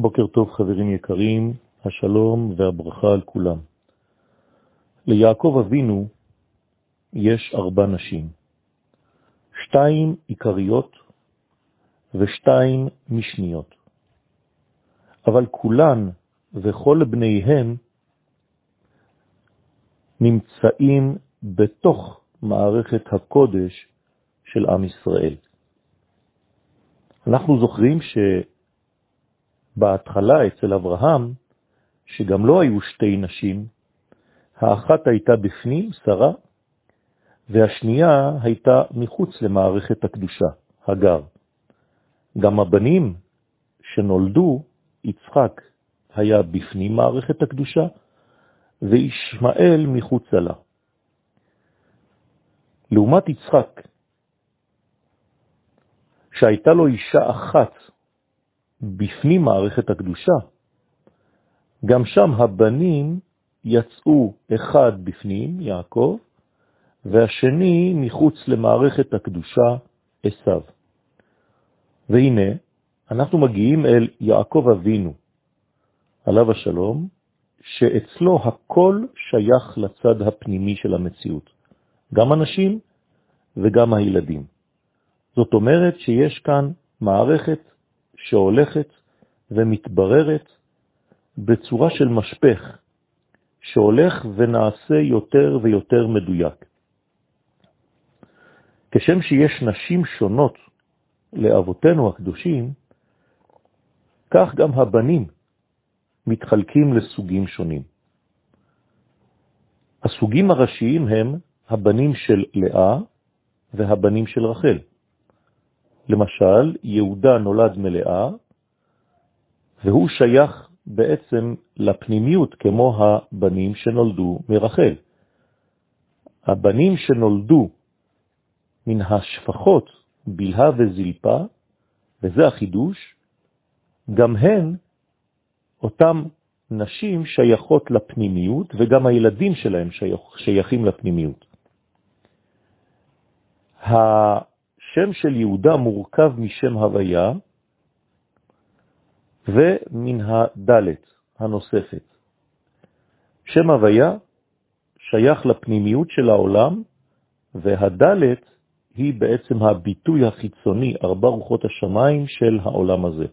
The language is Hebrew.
בוקר טוב חברים יקרים, השלום והברכה על כולם. ליעקב אבינו יש ארבע נשים, שתיים עיקריות ושתיים משניות, אבל כולן וכל בניהם נמצאים בתוך מערכת הקודש של עם ישראל. אנחנו זוכרים שבהתחלה אצל אברהם, שגם לא היו שתי נשים, האחת הייתה בפנים, שרה, והשנייה הייתה מחוץ למערכת הקדושה, הגר. גם הבנים שנולדו, יצחק היה בפנים מערכת הקדושה, וישמעאל מחוץ לה. לעומת יצחק, שהייתה לו אישה אחת בפנים מערכת הקדושה, גם שם הבנים יצאו אחד בפנים, יעקב, והשני מחוץ למערכת הקדושה, עשיו. והנה, אנחנו מגיעים אל יעקב אבינו, עליו השלום, שאצלו הכל שייך לצד הפנימי של המציאות, גם אנשים וגם הילדים. זאת אומרת שיש כאן מערכת שהולכת ומתבררת בצורה של משפך, שהולך ונעשה יותר ויותר מדויק. כשם שיש נשים שונות לאבותינו הקדושים, כך גם הבנים מתחלקים לסוגים שונים. הסוגים הראשיים הם הבנים של לאה והבנים של רחל. למשל, יהודה נולד מלאה, והוא שייך בעצם לפנימיות כמו הבנים שנולדו מרחל. הבנים שנולדו מן השפחות בלהה וזלפה, וזה החידוש, גם הן, אותם נשים שייכות לפנימיות, וגם הילדים שלהם שייכים לפנימיות. השם של יהודה מורכב משם הוויה ומן הדלת הנוספת. שם הוויה שייך לפנימיות של העולם, והדלת היא בעצם הביטוי החיצוני, ארבע רוחות השמיים של העולם הזה.